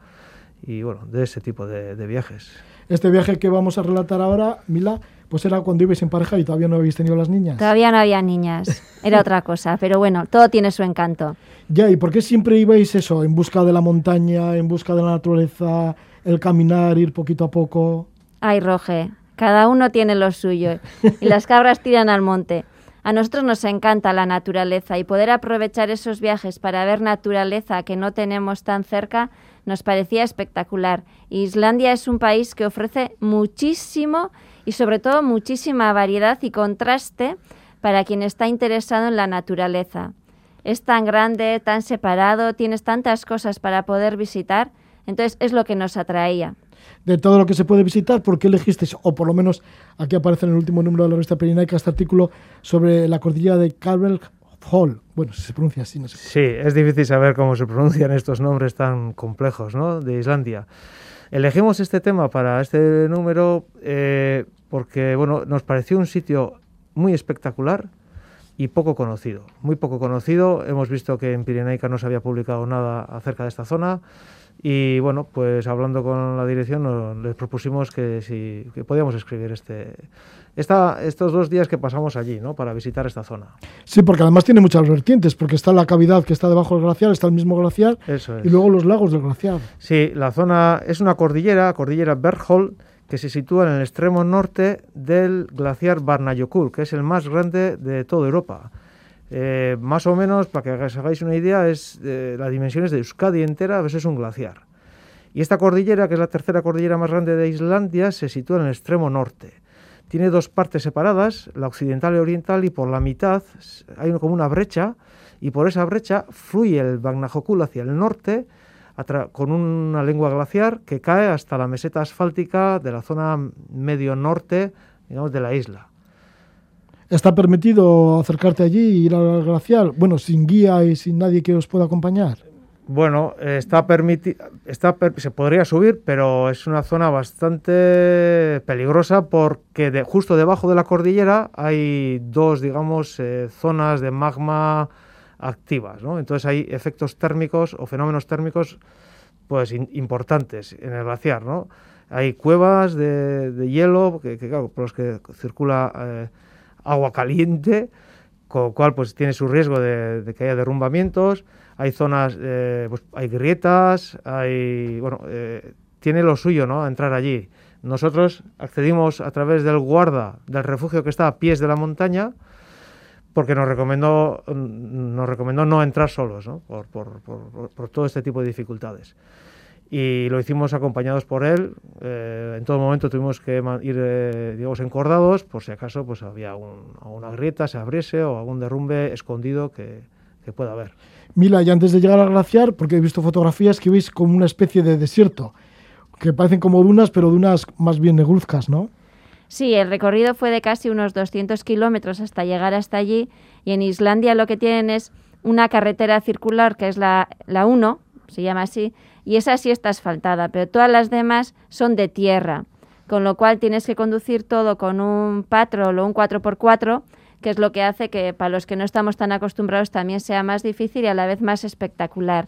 y bueno, de ese tipo de, de viajes. Este viaje que vamos a relatar ahora, Mila, pues era cuando ibais en pareja y todavía no habéis tenido las niñas. Todavía no había niñas, era otra cosa, pero bueno, todo tiene su encanto. Ya, ¿y por qué siempre ibais eso, en busca de la montaña, en busca de la naturaleza, el caminar, ir poquito a poco? Ay, Roge, cada uno tiene lo suyo y las cabras tiran al monte. A nosotros nos encanta la naturaleza y poder aprovechar esos viajes para ver naturaleza que no tenemos tan cerca nos parecía espectacular. Islandia es un país que ofrece muchísimo y sobre todo muchísima variedad y contraste para quien está interesado en la naturaleza. Es tan grande, tan separado, tienes tantas cosas para poder visitar, entonces es lo que nos atraía. De todo lo que se puede visitar, ¿por qué elegisteis, o por lo menos aquí aparece en el último número de la revista Pirinaica, este artículo sobre la cordillera de Calvel Hall? Bueno, si se pronuncia así, no sé. Sí, es difícil saber cómo se pronuncian estos nombres tan complejos ¿no? de Islandia. Elegimos este tema para este número eh, porque bueno, nos pareció un sitio muy espectacular y poco conocido. Muy poco conocido. Hemos visto que en Pirenaica no se había publicado nada acerca de esta zona. Y bueno, pues hablando con la dirección nos, les propusimos que si que podíamos escribir este, esta, estos dos días que pasamos allí, ¿no? Para visitar esta zona. Sí, porque además tiene muchas vertientes, porque está la cavidad que está debajo del glaciar, está el mismo glaciar, Eso es. y luego los lagos del glaciar. Sí, la zona es una cordillera, cordillera Bergholt, que se sitúa en el extremo norte del glaciar Barnayokul, que es el más grande de toda Europa. Eh, más o menos, para que os hagáis una idea, es eh, las dimensiones de Euskadi entera, pues es un glaciar. Y esta cordillera, que es la tercera cordillera más grande de Islandia, se sitúa en el extremo norte. Tiene dos partes separadas, la occidental y oriental, y por la mitad hay como una brecha, y por esa brecha fluye el Vatnajökull hacia el norte, con una lengua glaciar que cae hasta la meseta asfáltica de la zona medio norte, digamos, de la isla. ¿Está permitido acercarte allí y ir al glaciar? Bueno, sin guía y sin nadie que os pueda acompañar. Bueno, está está se podría subir, pero es una zona bastante peligrosa porque de, justo debajo de la cordillera hay dos, digamos, eh, zonas de magma activas, ¿no? Entonces hay efectos térmicos o fenómenos térmicos pues importantes en el glaciar, ¿no? Hay cuevas de, hielo que, por los que circula eh, agua caliente, con lo cual pues tiene su riesgo de, que haya derrumbamientos. Hay zonas, eh, pues, hay grietas, hay, bueno, eh, tiene lo suyo, ¿no? Entrar allí. Nosotros accedimos a través del guarda del refugio que está a pies de la montaña, porque nos recomendó, nos recomendó no entrar solos, ¿no? por, por, por todo este tipo de dificultades y lo hicimos acompañados por él. Eh, en todo momento tuvimos que ir, eh, digamos, encordados por si acaso pues había alguna grieta, se abriese o algún derrumbe escondido que, que, pueda haber. Mila, y antes de llegar al glaciar, porque he visto fotografías que veis como una especie de desierto, que parecen como dunas, pero dunas más bien negruzcas, ¿no? Sí, el recorrido fue de casi unos 200 kilómetros hasta llegar hasta allí, y en Islandia lo que tienen es una carretera circular, que es la, la 1, se llama así, y esa sí está asfaltada, pero todas las demás son de tierra, con lo cual tienes que conducir todo con un patrol o un 4x4, que es lo que hace que para los que no estamos tan acostumbrados también sea más difícil y a la vez más espectacular.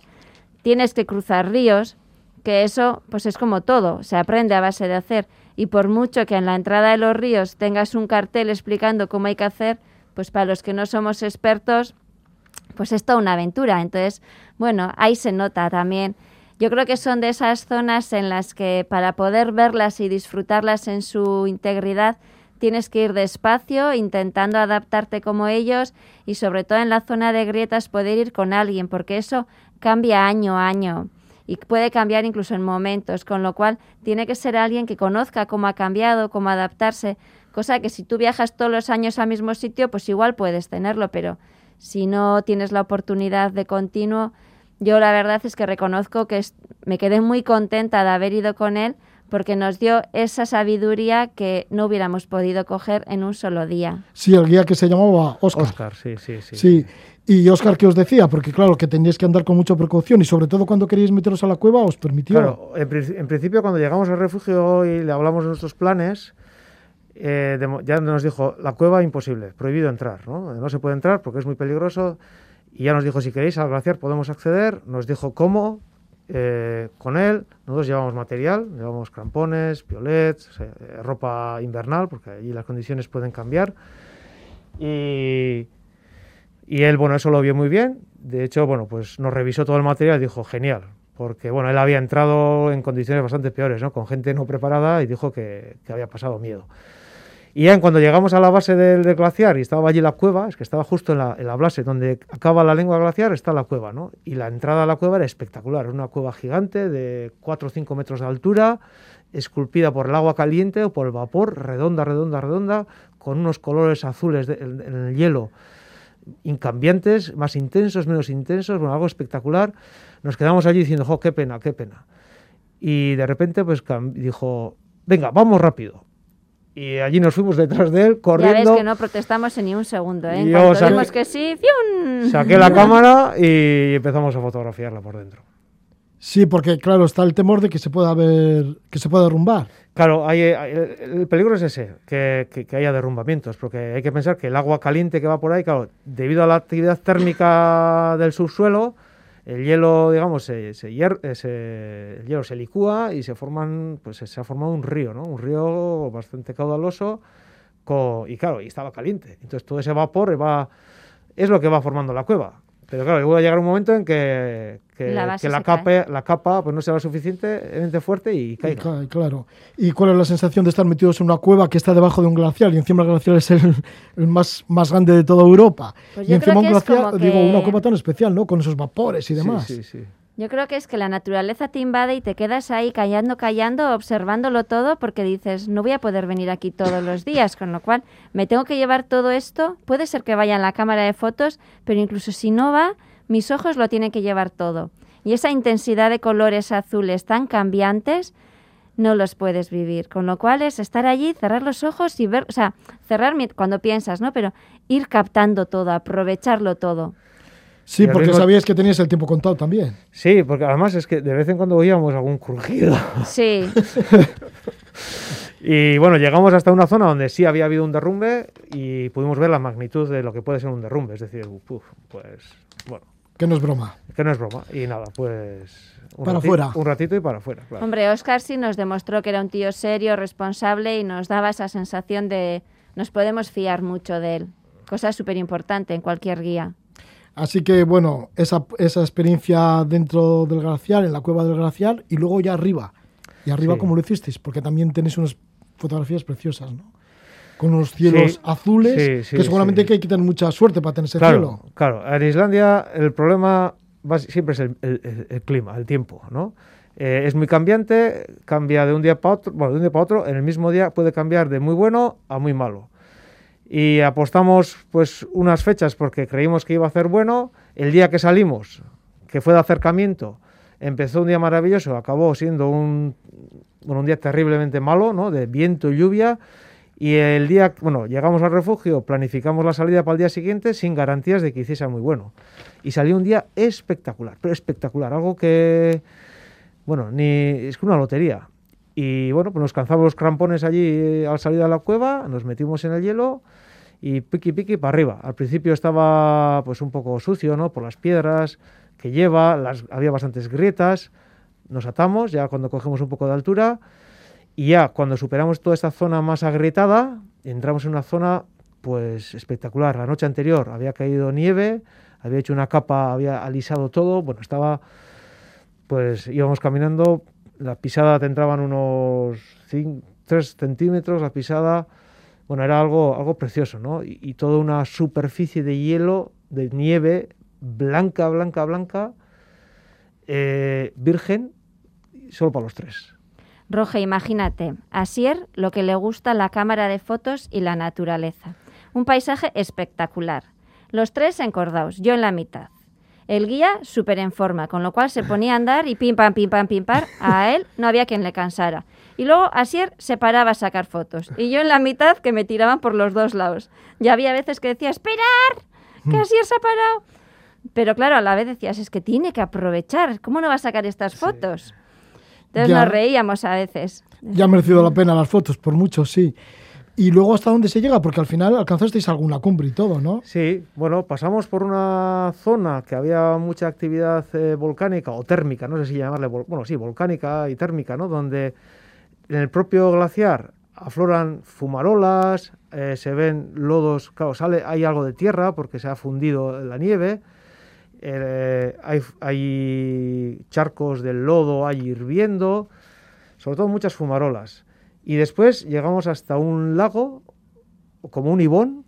Tienes que cruzar ríos, que eso pues es como todo, se aprende a base de hacer y por mucho que en la entrada de los ríos tengas un cartel explicando cómo hay que hacer, pues para los que no somos expertos, pues es toda una aventura. Entonces, bueno, ahí se nota también. Yo creo que son de esas zonas en las que para poder verlas y disfrutarlas en su integridad tienes que ir despacio, intentando adaptarte como ellos y sobre todo en la zona de grietas poder ir con alguien, porque eso cambia año a año y puede cambiar incluso en momentos, con lo cual tiene que ser alguien que conozca cómo ha cambiado, cómo adaptarse, cosa que si tú viajas todos los años al mismo sitio, pues igual puedes tenerlo, pero si no tienes la oportunidad de continuo, yo la verdad es que reconozco que me quedé muy contenta de haber ido con él porque nos dio esa sabiduría que no hubiéramos podido coger en un solo día. Sí, el guía que se llamaba Oscar. Oscar, sí, sí, sí. Sí, y Oscar, ¿qué os decía? Porque claro, que teníais que andar con mucha precaución y sobre todo cuando queríais meteros a la cueva, ¿os permitió? Claro, en, principio cuando llegamos al refugio y le hablamos de nuestros planes, eh, ya nos dijo, la cueva imposible, prohibido entrar, ¿no? No se puede entrar porque es muy peligroso. Y ya nos dijo, si queréis al glaciar podemos acceder, nos dijo cómo, eh, con él, nosotros llevamos material, llevamos crampones, piolets, eh, ropa invernal, porque allí las condiciones pueden cambiar. Y, y él, bueno, eso lo vio muy bien. De hecho, bueno, pues nos revisó todo el material y dijo, genial, porque, bueno, él había entrado en condiciones bastante peores, ¿no? Con gente no preparada y dijo que, que había pasado miedo. Y ya cuando llegamos a la base del, glaciar y estaba allí la cueva, es que estaba justo en la, base donde acaba la lengua glaciar, está la cueva, ¿no? Y la entrada a la cueva era espectacular, una cueva gigante de 4 o 5 metros de altura, esculpida por el agua caliente o por el vapor, redonda, redonda, redonda, con unos colores azules en, el hielo incambiantes, más intensos, menos intensos, bueno, algo espectacular. Nos quedamos allí diciendo, jo, qué pena, qué pena. Y de repente, pues dijo, venga, vamos rápido y allí nos fuimos detrás de él corriendo. Ya ves que no protestamos en ni un segundo, ¿eh? Cuando que sí, ¡fium! Saqué la cámara y empezamos a fotografiarla por dentro. Sí, porque claro, está el temor de que se pueda ver, que se pueda derrumbar. Claro, hay, el peligro es ese, que, que, haya derrumbamientos, porque hay que pensar que el agua caliente que va por ahí, claro, debido a la actividad térmica del subsuelo, el hielo, digamos, se, se, eh, el hielo se licúa y se forman, pues se ha formado un río, ¿no? Un río bastante caudaloso y claro, y estaba caliente. Entonces todo ese vapor va, es lo que va formando la cueva. Pero claro, va a llegar un momento en que, la, capa, la capa pues no será suficientemente fuerte y caiga. claro. ¿Y cuál es la sensación de estar metidos en una cueva que está debajo de un glacial y encima el glacial es el, más, más grande de toda Europa? Pues y encima un glacial, digo, una cueva tan especial, ¿no? Con esos vapores y demás. Sí, sí, sí. Yo creo que es que la naturaleza te invade y te quedas ahí callando, callando, observándolo todo porque dices, no voy a poder venir aquí todos los días, con lo cual me tengo que llevar todo esto. Puede ser que vaya en la cámara de fotos, pero incluso si no va, mis ojos lo tienen que llevar todo. Y esa intensidad de colores azules tan cambiantes no los puedes vivir. Con lo cual es estar allí, cerrar los ojos y ver, o sea, cerrar cuando piensas, ¿no? Pero ir captando todo, aprovecharlo todo. Sí, porque sabías que tenías el tiempo contado también. Sí, porque además es que de vez en cuando oíamos algún crujido. Sí. y bueno, llegamos hasta una zona donde sí había habido un derrumbe y pudimos ver la magnitud de lo que puede ser un derrumbe. Es decir, pues, bueno. Que no es broma. Que no es broma. Y nada, pues... Un Para rati- afuera. Un ratito y para afuera, claro. Hombre, Oscar sí nos demostró que era un tío serio, responsable y nos daba esa sensación de nos podemos fiar mucho de él. Cosa súper importante en cualquier guía. Así que bueno, esa, esa experiencia dentro del glaciar, en la cueva del glaciar, y luego ya arriba. Y arriba, Sí. ¿cómo lo hicisteis? Porque también tenéis unas fotografías preciosas, ¿no? Con unos cielos Sí, azules, sí, que seguramente hay que tener mucha suerte para tener ese Claro, cielo. claro. En Islandia el problema siempre es el, el- el- el clima, el tiempo, ¿no? Eh, es muy cambiante, cambia de un día para otro, bueno, de un día para otro, en el mismo día puede cambiar de muy bueno a muy malo. Y apostamos pues unas fechas porque creímos que iba a hacer bueno, el día que salimos, que fue de acercamiento, empezó un día maravilloso, acabó siendo un, un día terriblemente malo, ¿no? De viento y lluvia. Y el día, bueno, llegamos al refugio, planificamos la salida para el día siguiente sin garantías de que hiciese muy bueno. Y salió un día espectacular, pero espectacular, algo que, bueno, ni es que una lotería. Y bueno, pues nos calzamos los crampones allí eh, al salir de la cueva, nos metimos en el hielo y piqui piqui para arriba. Al principio estaba pues un poco sucio, ¿no? Por las piedras que lleva, las, había bastantes grietas. Nos atamos ya cuando cogemos un poco de altura y ya cuando superamos toda esta zona más agrietada, entramos en una zona pues espectacular. La noche anterior había caído nieve, había hecho una capa, había alisado todo, bueno, estaba pues íbamos caminando, la pisada te entraban unos 3 centímetros, la pisada, bueno, era algo, algo precioso, ¿no? Y, toda una superficie de hielo, de nieve, blanca, blanca, blanca, eh, virgen, solo para los tres. Roge, imagínate, a Sier lo que le gusta la cámara de fotos y la naturaleza. Un paisaje espectacular. Los tres encordados, yo en la mitad. El guía súper en forma, con lo cual se ponía a andar y pim pam, pim pam, pim pam. A él no había quien le cansara. Y luego Asier se paraba a sacar fotos. Y yo en la mitad que me tiraban por los dos lados. Y había veces que decía, ¡esperar! Que Asier se ha parado. Pero claro, a la vez decías, es que tiene que aprovechar. ¿Cómo no va a sacar estas fotos? Entonces Ya. nos reíamos a veces. Ya ha merecido la pena las fotos, por mucho, sí. Y luego hasta dónde se llega, porque al final alcanzasteis alguna cumbre y todo, ¿no? Sí, bueno, pasamos por una zona que había mucha actividad eh, volcánica o térmica, no sé si llamarle, bueno, sí, volcánica y térmica, ¿no? Donde en el propio glaciar afloran fumarolas, eh, se ven lodos, claro, sale, hay algo de tierra porque se ha fundido la nieve, eh, hay, hay charcos del lodo ahí hirviendo, sobre todo muchas fumarolas. Y después llegamos hasta un lago, como un ibón,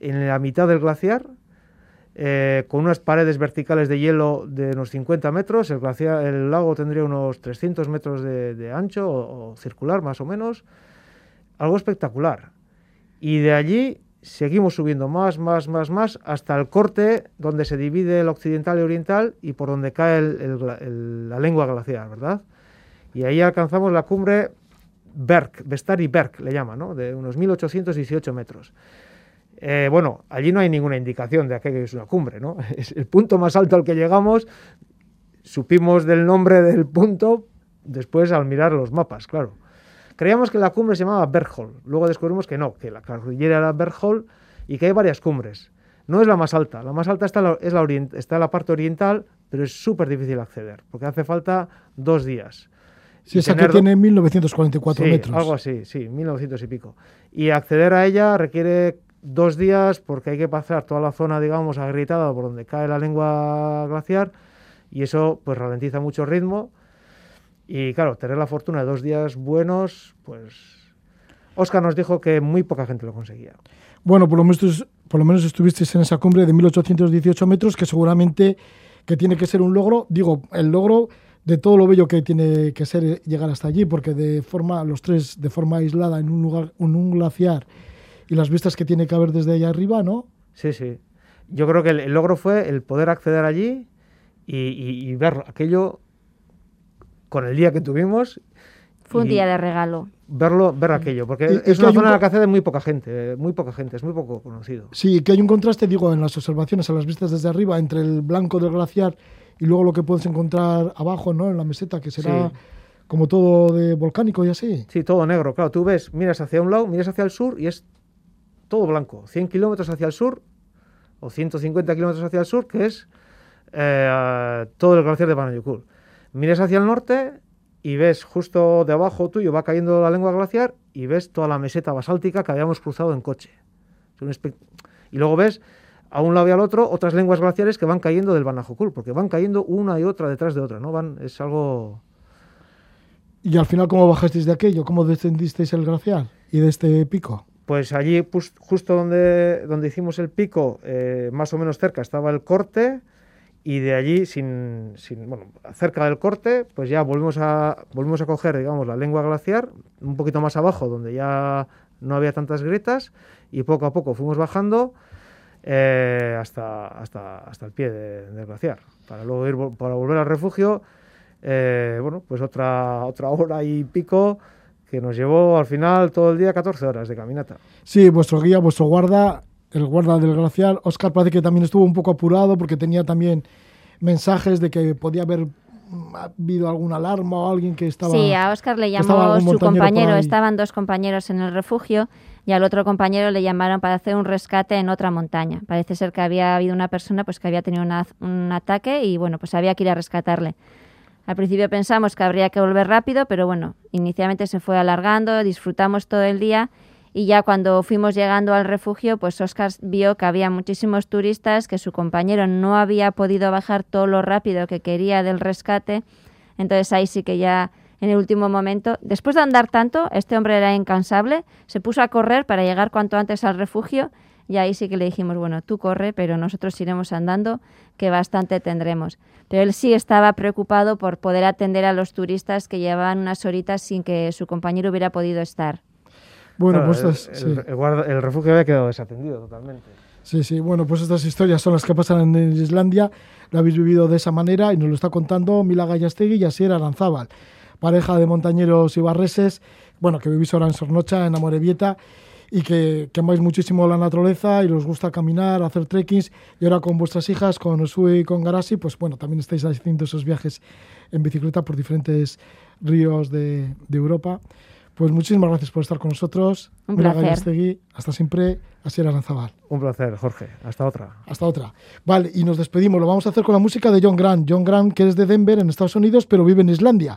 en la mitad del glaciar, eh, con unas paredes verticales de hielo de unos 50 metros. El, glaciar, el lago tendría unos 300 metros de, ancho o, circular, más o menos. Algo espectacular. Y de allí seguimos subiendo más, más, más, más, hasta el corte donde se divide el occidental y oriental y por donde cae la lengua glaciar, ¿verdad? Y ahí alcanzamos la cumbre Berg, Vestari Berg le llama, ¿no? De unos 1818 metros. Eh, bueno, allí no hay ninguna indicación de que es una cumbre, ¿no? Es el punto más alto al que llegamos. Supimos del nombre del punto después al mirar los mapas, claro. Creíamos que la cumbre se llamaba Bergholm. Luego descubrimos que no, que la cordillera era Bergholm y que hay varias cumbres. No es la más alta. La más alta está en la, es la, orient- está en la parte oriental, pero es súper difícil acceder, porque hace falta dos días. Y esa que tener- tiene 1944 sí, metros. Algo así, sí, 1900 y pico. Y acceder a ella requiere dos días porque hay que pasar toda la zona, digamos, agrietada por donde cae la lengua glaciar y eso pues ralentiza mucho el ritmo. Y claro, tener la fortuna de dos días buenos, pues... Oscar nos dijo que muy poca gente lo conseguía. Bueno, por lo menos, por lo menos estuvisteis en esa cumbre de 1818 metros, que seguramente que tiene que ser un logro, digo, el logro de todo lo bello que tiene que ser llegar hasta allí, porque de forma, los tres de forma aislada en un lugar, en un glaciar y las vistas que tiene que haber desde allá arriba, ¿no? Sí, sí. Yo creo que el, el logro fue el poder acceder allí y, y- y ver aquello con el día que tuvimos. Fue un día de regalo. verlo, ver aquello, porque Y- es que una un zona en la co- que accede muy poca gente, muy poca gente, es muy poco conocido. Sí, que hay un contraste, digo, en las observaciones, a las vistas desde arriba, entre el blanco del glaciar y luego lo que puedes encontrar abajo, ¿no? En la meseta, que será Sí. como todo de volcánico y así. Sí, todo negro, claro, tú ves, miras hacia un lado, miras hacia el sur y es todo blanco, 100 kilómetros hacia el sur o 150 kilómetros hacia el sur, que es eh, todo el glaciar de Banayucul. Miras hacia el norte y ves justo debajo tuyo va cayendo la lengua glaciar y ves toda la meseta basáltica que habíamos cruzado en coche. Y luego ves a un lado y al otro otras lenguas glaciares que van cayendo del Banajocul, porque van cayendo una y otra detrás de otra, ¿no? Van, es algo... ¿Y al final cómo bajasteis de aquello? ¿Cómo descendisteis el glaciar y de este pico? Pues allí, justo donde, donde hicimos el pico, eh, más o menos cerca, estaba el corte y de allí, sin, sin, bueno, cerca del corte, pues ya volvimos a, volvimos a coger, digamos, la lengua glaciar, un poquito más abajo, donde ya no había tantas grietas, y poco a poco fuimos bajando eh, hasta, hasta, hasta el pie del glaciar, para luego ir para volver al refugio, eh, bueno, pues otra, otra hora y pico que nos llevó al final todo el día 14 horas de caminata. Sí, vuestro guía, vuestro guarda, el guarda del glaciar, Oscar parece que también estuvo un poco apurado porque tenía también mensajes de que podía haber habido alguna alarma o alguien que estaba... Sí, a Oscar le llamó su compañero, estaban dos compañeros en el refugio y al otro compañero le llamaron para hacer un rescate en otra montaña. Parece ser que había habido una persona pues que había tenido un ataque y bueno, pues había que ir a rescatarle. Al principio pensamos que habría que volver rápido, pero bueno, inicialmente se fue alargando, disfrutamos todo el día y ya cuando fuimos llegando al refugio, pues Oscar vio que había muchísimos turistas, que su compañero no había podido bajar todo lo rápido que quería del rescate. Entonces ahí sí que ya en el último momento. Después de andar tanto, este hombre era incansable, se puso a correr para llegar cuanto antes al refugio y ahí sí que le dijimos, bueno, tú corre, pero nosotros iremos andando, que bastante tendremos. Pero él sí estaba preocupado por poder atender a los turistas que llevaban unas horitas sin que su compañero hubiera podido estar. Bueno, pues el, el, refugio había quedado desatendido totalmente. Sí, sí, bueno, pues estas historias son las que pasan en Islandia, lo habéis vivido de esa manera y nos lo está contando Mila Gallastegui y Asier Aranzábal pareja de montañeros y barreses, bueno, que vivís ahora en Sornocha, en Amorebieta, y que, que, amáis muchísimo la naturaleza y os gusta caminar, hacer trekkings, y ahora con vuestras hijas, con Osue y con Garasi, pues bueno, también estáis haciendo esos viajes en bicicleta por diferentes ríos de, de Europa. Pues muchísimas gracias por estar con nosotros. Un placer. Hasta siempre, Asier Aranzabal. Un placer, Jorge. Hasta otra. Hasta otra. Vale, y nos despedimos. Lo vamos a hacer con la música de John Grant. John Grant, que es de Denver, en Estados Unidos, pero vive en Islandia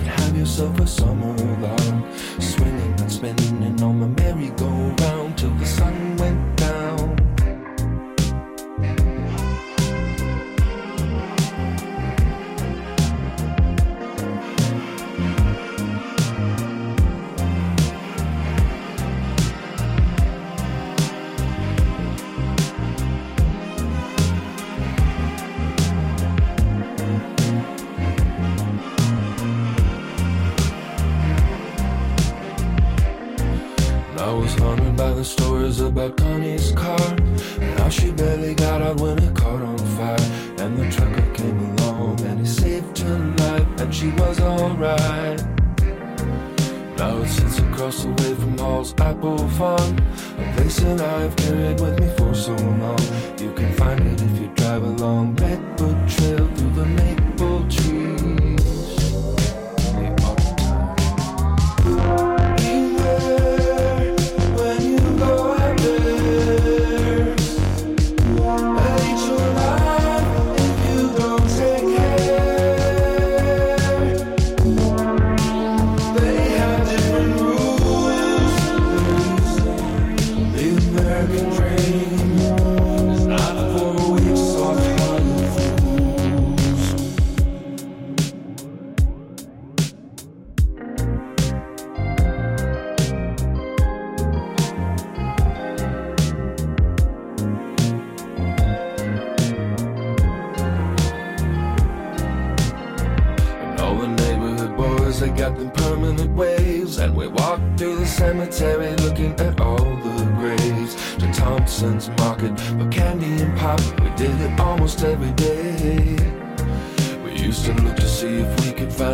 have yourself a summer love. Swinging and spinning and on my merry-go-round till the sun about Connie's car and how she barely got out when it caught on fire. And the trucker came along and he saved her life, and she was alright. Now it sits across the way from Hall's Apple Farm, a place that I've carried with me for so long. You can find it if you drive along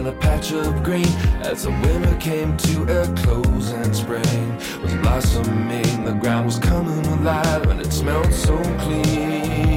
a patch of green as the winter came to a close and spring was blossoming. The ground was coming alive and it smelled so clean.